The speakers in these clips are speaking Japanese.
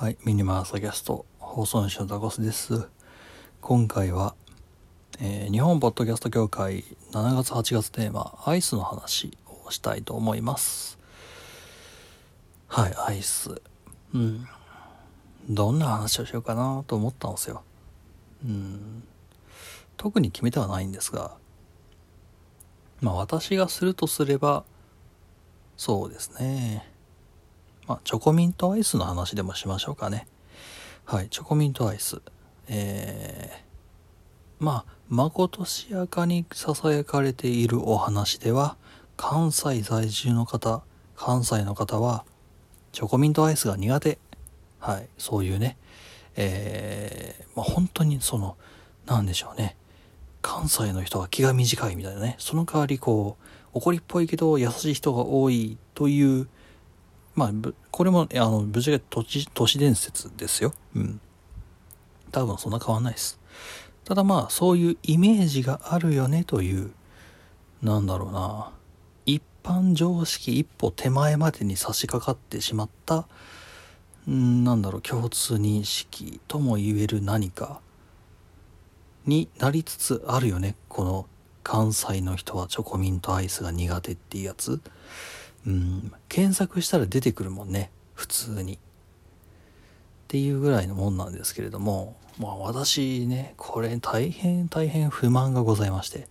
はい、ミニマーサキャスト放送主のザコスです。今回は、えー日本ポッドキャスト協会7月8月テーマアイスの話をしたいと思います。はい、アイス。うん。どんな話をしようかなと思ったんですよ。うん。特に決めてはないんですが、まあ私がするとすれば、そうですね。まあ、チョコミントアイスの話でもしましょうかね。はい、チョコミントアイス。えー、まあ、まことしやかに囁かれているお話では、関西在住の方、関西の方は、チョコミントアイスが苦手。はい、そういうね、えー、まあ、本当にその、なんでしょうね。関西の人は気が短いみたいなね。その代わりこう、怒りっぽいけど優しい人が多いという、まあ、これも、あの、ぶっちゃけ都市、都市伝説ですよ。うん。多分そんな変わんないです。ただまあ、そういうイメージがあるよねという、なんだろうな。一般常識一歩手前までに差し掛かってしまった、んなんだろう、共通認識とも言える何かになりつつあるよね。この関西の人はチョコミントアイスが苦手っていうやつ。うん、検索したら出てくるもんね。普通に。っていうぐらいのもんなんですけれどもまあ私ねこれ大変大変不満がございまして。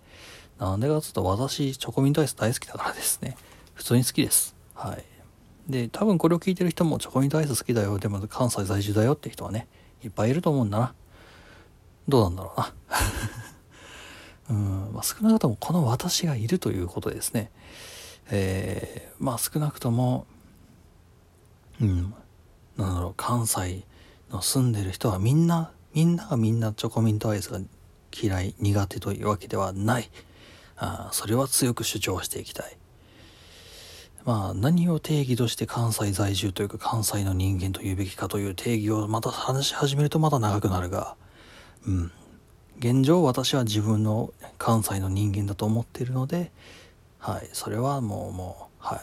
なんでかっつうと私チョコミントアイス大好きだからですね。普通に好きです。はい。で多分これを聞いてる人もチョコミントアイス好きだよ。でも関西在住だよ。って人はねいっぱいいると思うんだな。どうなんだろうな。うん、まあ、少なくともこの私がいるということですね。えーまあ少なくともうんなんだろう関西の住んでる人はみんなみんながみんなチョコミントアイスが嫌い苦手というわけではない。あそれは強く主張していきたい。まあ何を定義として関西在住というか関西の人間というべきかという定義をまた話し始めるとまだ長くなるがうん。現状私は自分の関西の人間だと思っているのではい、それはもう、もう、はい。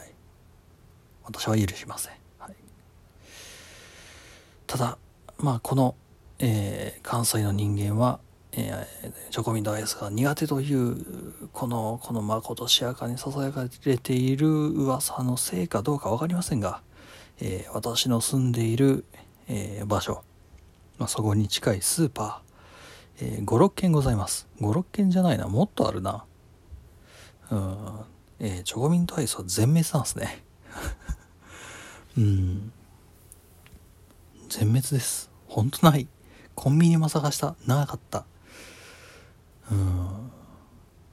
私は許しません。はい。ただ、まあ、この、えー関西の人間は、えーチョコミントアイスが苦手という、この、このまことしやかに囁かれている噂のせいかどうかわかりませんが、えー私の住んでいる、えー場所、まあ、そこに近いスーパー、えー、5、6軒ございます。5、6軒じゃないな、もっとあるな。うん、えーチョコミントアイスは全滅なんですね。うん。全滅です。ほんとない。コンビニも探した。長かった。うん。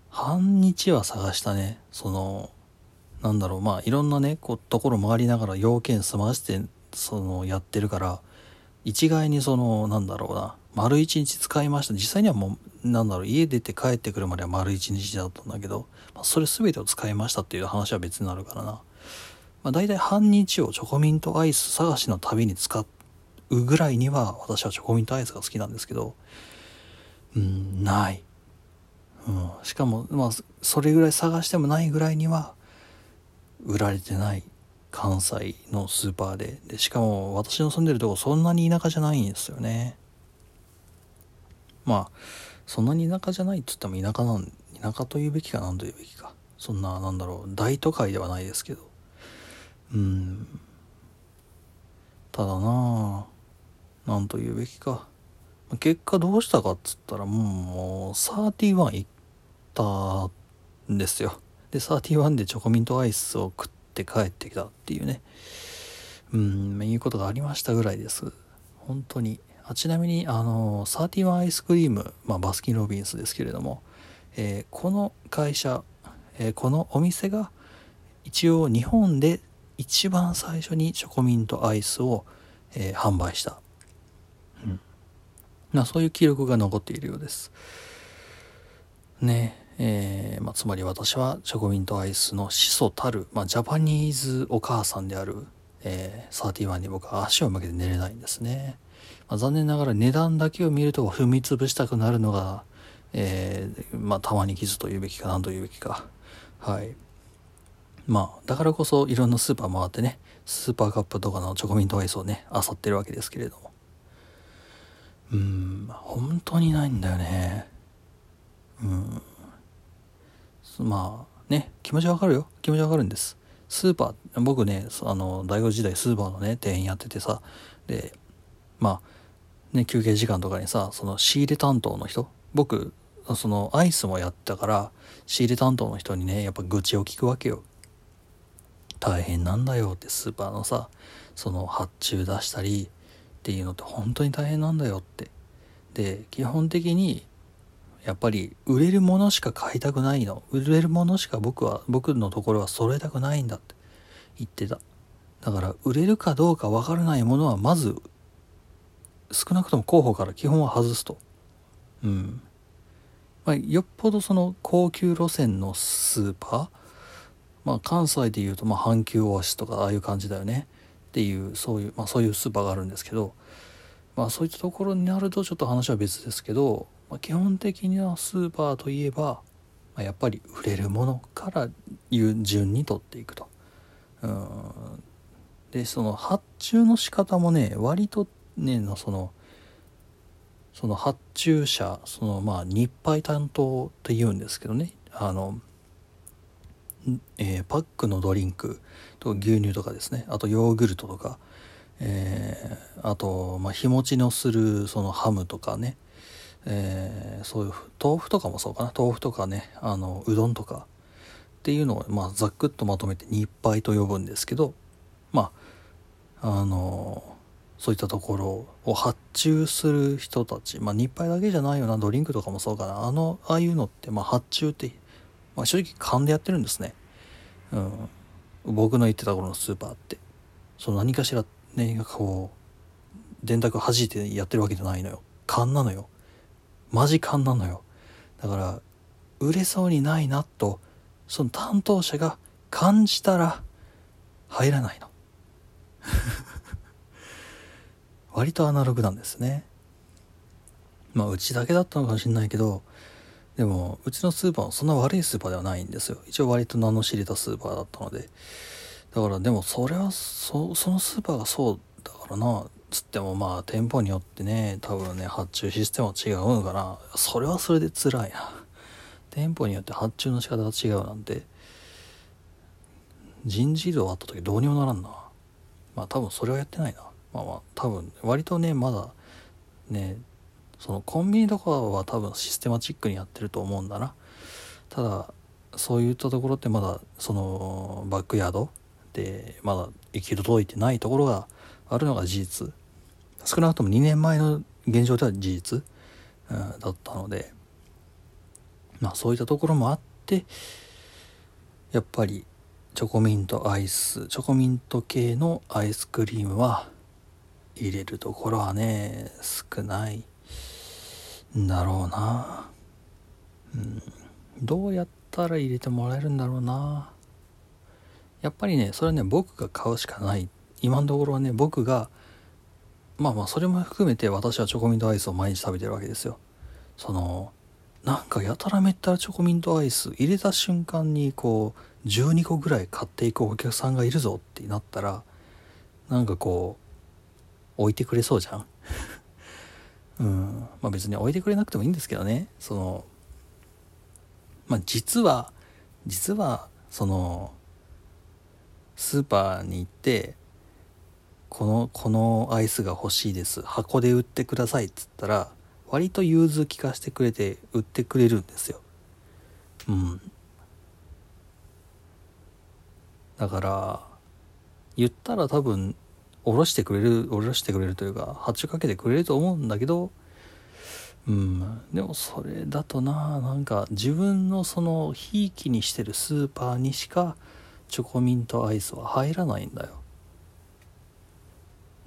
半日は探したね。その、なんだろう、まあ、いろんなね、こう、ところ回りながら要件済まして、その、やってるから、一概にその、なんだろうな、丸一日使いました。実際にはもう、なんだろう、家出て帰ってくるまでは丸一日だったんだけど、まあ、それ全てを使いましたっていう話は別になるからな。まあ、大体半日をチョコミントアイス探しの旅に使うぐらいには、私はチョコミントアイスが好きなんですけど、うん、ない。うん、しかも、まあ、それぐらい探してもないぐらいには、売られてない関西のスーパーで。で、しかも私の住んでるとこそんなに田舎じゃないんですよね。まあ、そんなに田舎じゃないって言っても田舎なん、田舎というべきか何というべきか。そんな、なんだろう、大都会ではないですけど。うん。ただなあなんというべきか。結果どうしたかっつったらもう、もう31行ったんですよ。で、31でチョコミントアイスを食って帰ってきたっていうね。うん、いうことがありましたぐらいです。本当に。あちなみに、あの、31アイスクリーム、まあ、バスキン・ロビンスですけれども、えーこの会社、えーこのお店が、一応日本で一番最初にチョコミントアイスを、えー販売した。うん。ま、そういう記録が残っているようです。ねえーまあ、つまり私はチョコミントアイスの始祖たる、まあ、ジャパニーズお母さんである、えー、31に僕は足を向けて寝れないんですね。まあ、残念ながら値段だけを見ると踏み潰したくなるのが、えーまあ、玉に瑕というべきか何というべきか。はい。まあ、だからこそいろんなスーパー回ってね、スーパーカップとかのチョコミントアイスをね漁ってるわけですけれども。うん本当にないんだよね。うん。まあね気持ちわかるよ。気持ちわかるんです。スーパー僕ねあの大学時代スーパーのね店員やっててさ。でまあね休憩時間とかにさその仕入れ担当の人僕そのアイスもやったから仕入れ担当の人にねやっぱ愚痴を聞くわけよ。大変なんだよってスーパーのさその発注出したりっていうのって本当に大変なんだよって。で基本的にやっぱり売れるものしか買いたくないの。売れるものしか僕は僕のところは揃えたくないんだって言ってた。だから売れるかどうかわからないものはまず少なくとも候補から基本は外すと。うん。まあ、よっぽどその高級路線のスーパーまあ関西でいうとまあ阪急オアシスとかああいう感じだよねっていうそういうまあそういうスーパーがあるんですけどまあそういったところになるとちょっと話は別ですけど、まあ、基本的にはスーパーといえば、まあ、やっぱり売れるものから順に取っていくと。うんでその発注の仕方もね割とねのそのその発注者そのまあ日配担当って言うんですけどね。あの、えー、パックのドリンクと牛乳とかですね。あとヨーグルトとか、えー、あと、まあ、日持ちのするそのハムとかね、えー、そういう豆腐とかもそうかな。豆腐とかね。あのうどんとか。っていうのを、まあ、ざっくっとまとめて日配と呼ぶんですけど。まああのそういったところを発注する人たち、まあ、日配だけじゃないよな、ドリンクとかもそうかな、あの、ああいうのって、まあ、発注って、まあ、正直勘でやってるんですね。うん。僕の行ってた頃のスーパーって。その何かしら、ね、こう、電卓弾いてやってるわけじゃないのよ。勘なのよ。マジ勘なのよ。だから、売れそうにないなと、その担当者が感じたら、入らないの。割とアナログなんですね。まあうちだけだったのかもしれないけどでもうちのスーパーはそんな悪いスーパーではないんですよ。一応割と名の知れたスーパーだったので。だからでもそれはそそのスーパーがそうだからなつってもまあ店舗によってね多分ね発注システムは違うのかな。それはそれで辛いな。店舗によって発注の仕方が違うなんて。人事異動あった時どうにもならんな。まあ多分それはやってないな。まあまあ多分割とねまだねそのコンビニとかは多分システマチックにやってると思うんだな。ただそういったところってまだそのバックヤードでまだ行き届いてないところがあるのが事実。少なくとも2年前の現状では事実、うん、だったので。まあそういったところもあってやっぱりチョコミントアイスチョコミント系のアイスクリームは入れるところはね少ないんだろうな。うん。どうやったら入れてもらえるんだろうな。やっぱりねそれはね僕が買うしかない。今のところはね僕がまあまあそれも含めて私はチョコミントアイスを毎日食べてるわけですよ。そのなんかやたらめったらチョコミントアイス入れた瞬間にこう12個ぐらい買っていくお客さんがいるぞってなったらなんかこう置いてくれそうじゃん。うん。まあ別に置いてくれなくてもいいんですけどね。そのまあ実は実はそのスーパーに行ってこのこのアイスが欲しいです。箱で売ってくださいっつったら割と融通聞かせてくれて売ってくれるんですよ。うん。だから言ったら多分下ろしてくれる下ろしてくれるというか発注かけてくれると思うんだけどうんでもそれだとななんか自分のそのひいきにしてるスーパーにしかチョコミントアイスは入らないんだよ。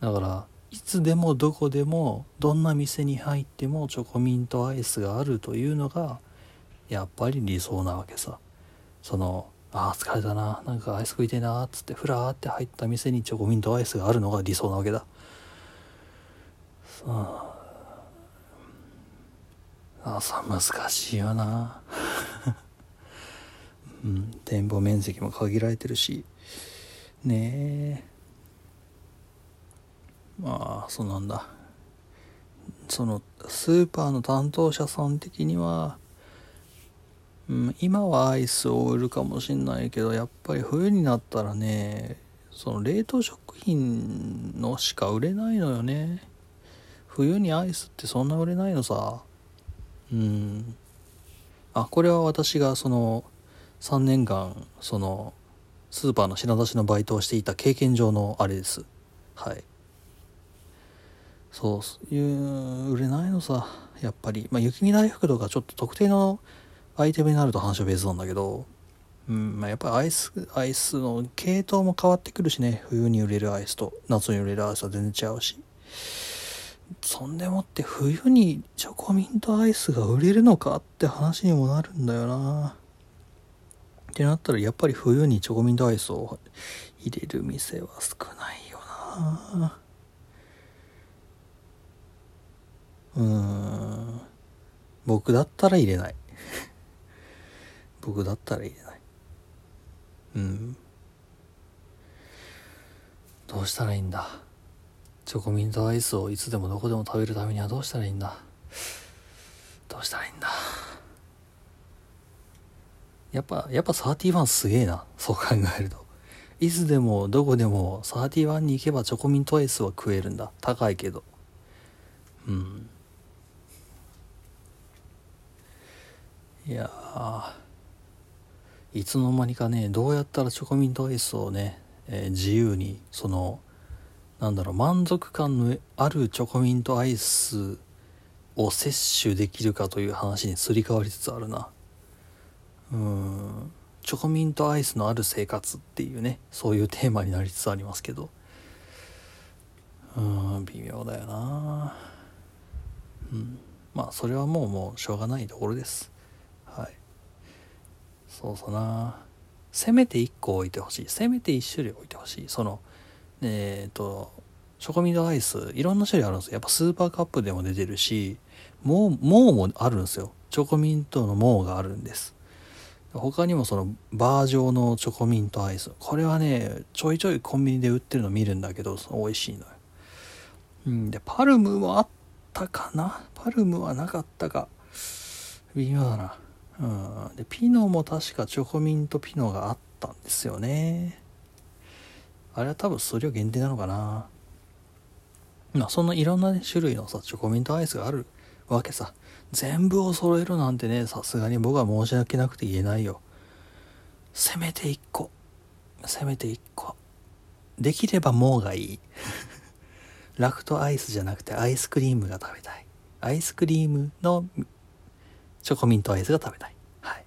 だからいつでもどこでもどんな店に入ってもチョコミントアイスがあるというのがやっぱり理想なわけさ。そのああ疲れたな。なんかアイス食いてえな。っつってふらーって入った店にチョコミントアイスがあるのが理想なわけだ。さああさ難しいよな。うん店舗面積も限られてるし。ねえ。まあそうなんだ。そのスーパーの担当者さん的には、うん、今はアイスを売るかもしんないけどやっぱり冬になったらねその冷凍食品のしか売れないのよね。冬にアイスってそんな売れないのさ。うん。あこれは私がその3年間そのスーパーの品出しのバイトをしていた経験上のあれです。はい。そういう売れないのさやっぱり。まあ雪見大福とかちょっと特定のアイテムになると話は別なんだけどうんまあ、やっぱりアイスアイスの系統も変わってくるしね。冬に売れるアイスと夏に売れるアイスは全然違うし。そんでもって冬にチョコミントアイスが売れるのかって話にもなるんだよな。ってなったらやっぱり冬にチョコミントアイスを入れる店は少ないよな。うーん。僕だったら入れない。僕だったら入れない。うん。どうしたらいいんだ？チョコミントアイスをいつでもどこでも食べるためにはどうしたらいいんだ？どうしたらいいんだ？やっぱやっぱ31すげえな。そう考えると。いつでもどこでも31に行けばチョコミントアイスは食えるんだ。高いけど。うん。いやいつの間にかねどうやったらチョコミントアイスをね、えー、自由にそのなんだろう満足感のあるチョコミントアイスを摂取できるかという話にすり替わりつつあるな。うん。チョコミントアイスのある生活っていうねそういうテーマになりつつありますけど。うん微妙だよな。うん。まあそれはもうもうしょうがないところです。そうそうな。せめて1個置いてほしい。せめて1種類置いてほしい。そのえっ、ー、とチョコミントアイスいろんな種類あるんですよ。やっぱスーパーカップでも出てるしもうもうもあるんですよ。チョコミントのもうがあるんです。他にもそのバージョンのチョコミントアイス。これはねちょいちょいコンビニで売ってるの見るんだけど美味しいのよ。うん。でパルムもあったかな？パルムはなかったか。微妙だな。うん。でピノも確かチョコミントピノがあったんですよね。あれは多分数量限定なのかな。まあそんないろんな、ね、種類のさチョコミントアイスがあるわけさ。全部を揃えるなんてねさすがに僕は申し訳なくて言えないよ。せめて1個。せめて1個。できればもうがいい。ラクトアイスじゃなくてアイスクリームが食べたい。アイスクリームのチョコミントアイスが食べたい。はい。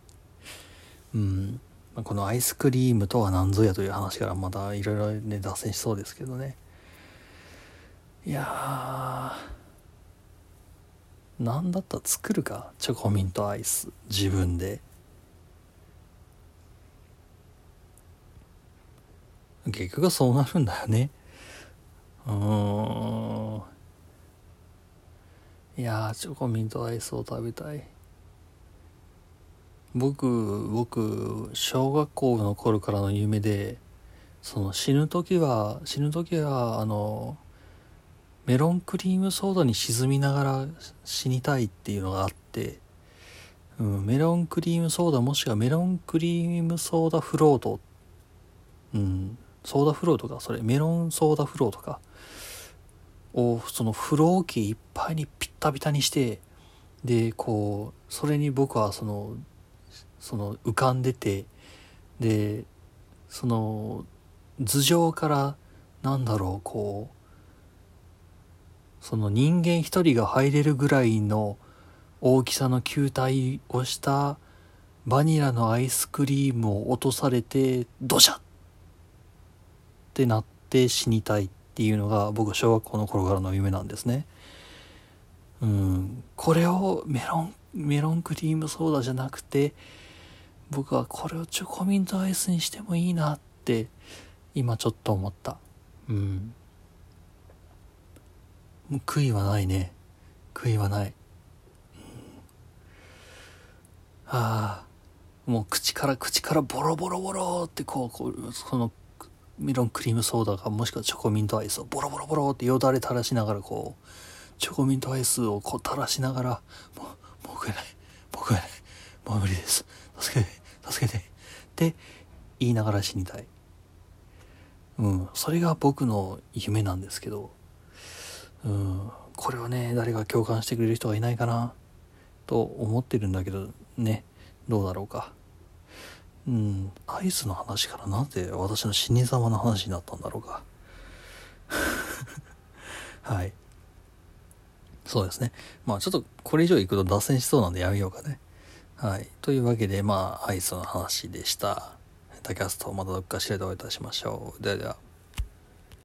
うん。このアイスクリームとは何ぞやという話からまたいろいろね脱線しそうですけどね。いやー。何だったら作るか？チョコミントアイス。自分で。結局そうなるんだよね。うん。いやチョコミントアイスを食べたい。僕僕小学校の頃からの夢でその死ぬ時は死ぬ時はあのメロンクリームソーダに沈みながら死にたいっていうのがあって、うん、メロンクリームソーダもしくはメロンクリームソーダフロート。うんソーダフロートかそれメロンソーダフロートか。をそのフロー機いっぱいにピッタピタにしてでこうそれに僕はそのその浮かんでてでその頭上からなんだろうこうその人間一人が入れるぐらいの大きさの球体をしたバニラのアイスクリームを落とされてドシャってなって死にたいっていうのが僕小学校の頃からの夢なんですね。うん、これをメロンメロンクリームソーダじゃなくて僕はこれをチョコミントアイスにしてもいいなって今ちょっと思った。うん。もう悔いはないね。悔いはない、うん、ああ。もう口から口からボロボロボロってこうこうそのメロンクリームソーダかもしくはチョコミントアイスをボロボロボロってよだれ垂らしながらこうチョコミントアイスをこう垂らしながらもうもう食えない。もう食えない。もう無理です。助けて。助けて。って言いながら死にたい。うん。それが僕の夢なんですけど。うん。これはね誰が共感してくれる人がいないかな。と思ってるんだけどね。どうだろうか。うん。アイスの話からなぜ私の死に様の話になったんだろうか。はい。そうですね。まあちょっとこれ以上いくと脱線しそうなんでやめようかね。はい。というわけでまあアイスの話でした。 tacast またどっかしらでお会いいたしましょう。ではでは。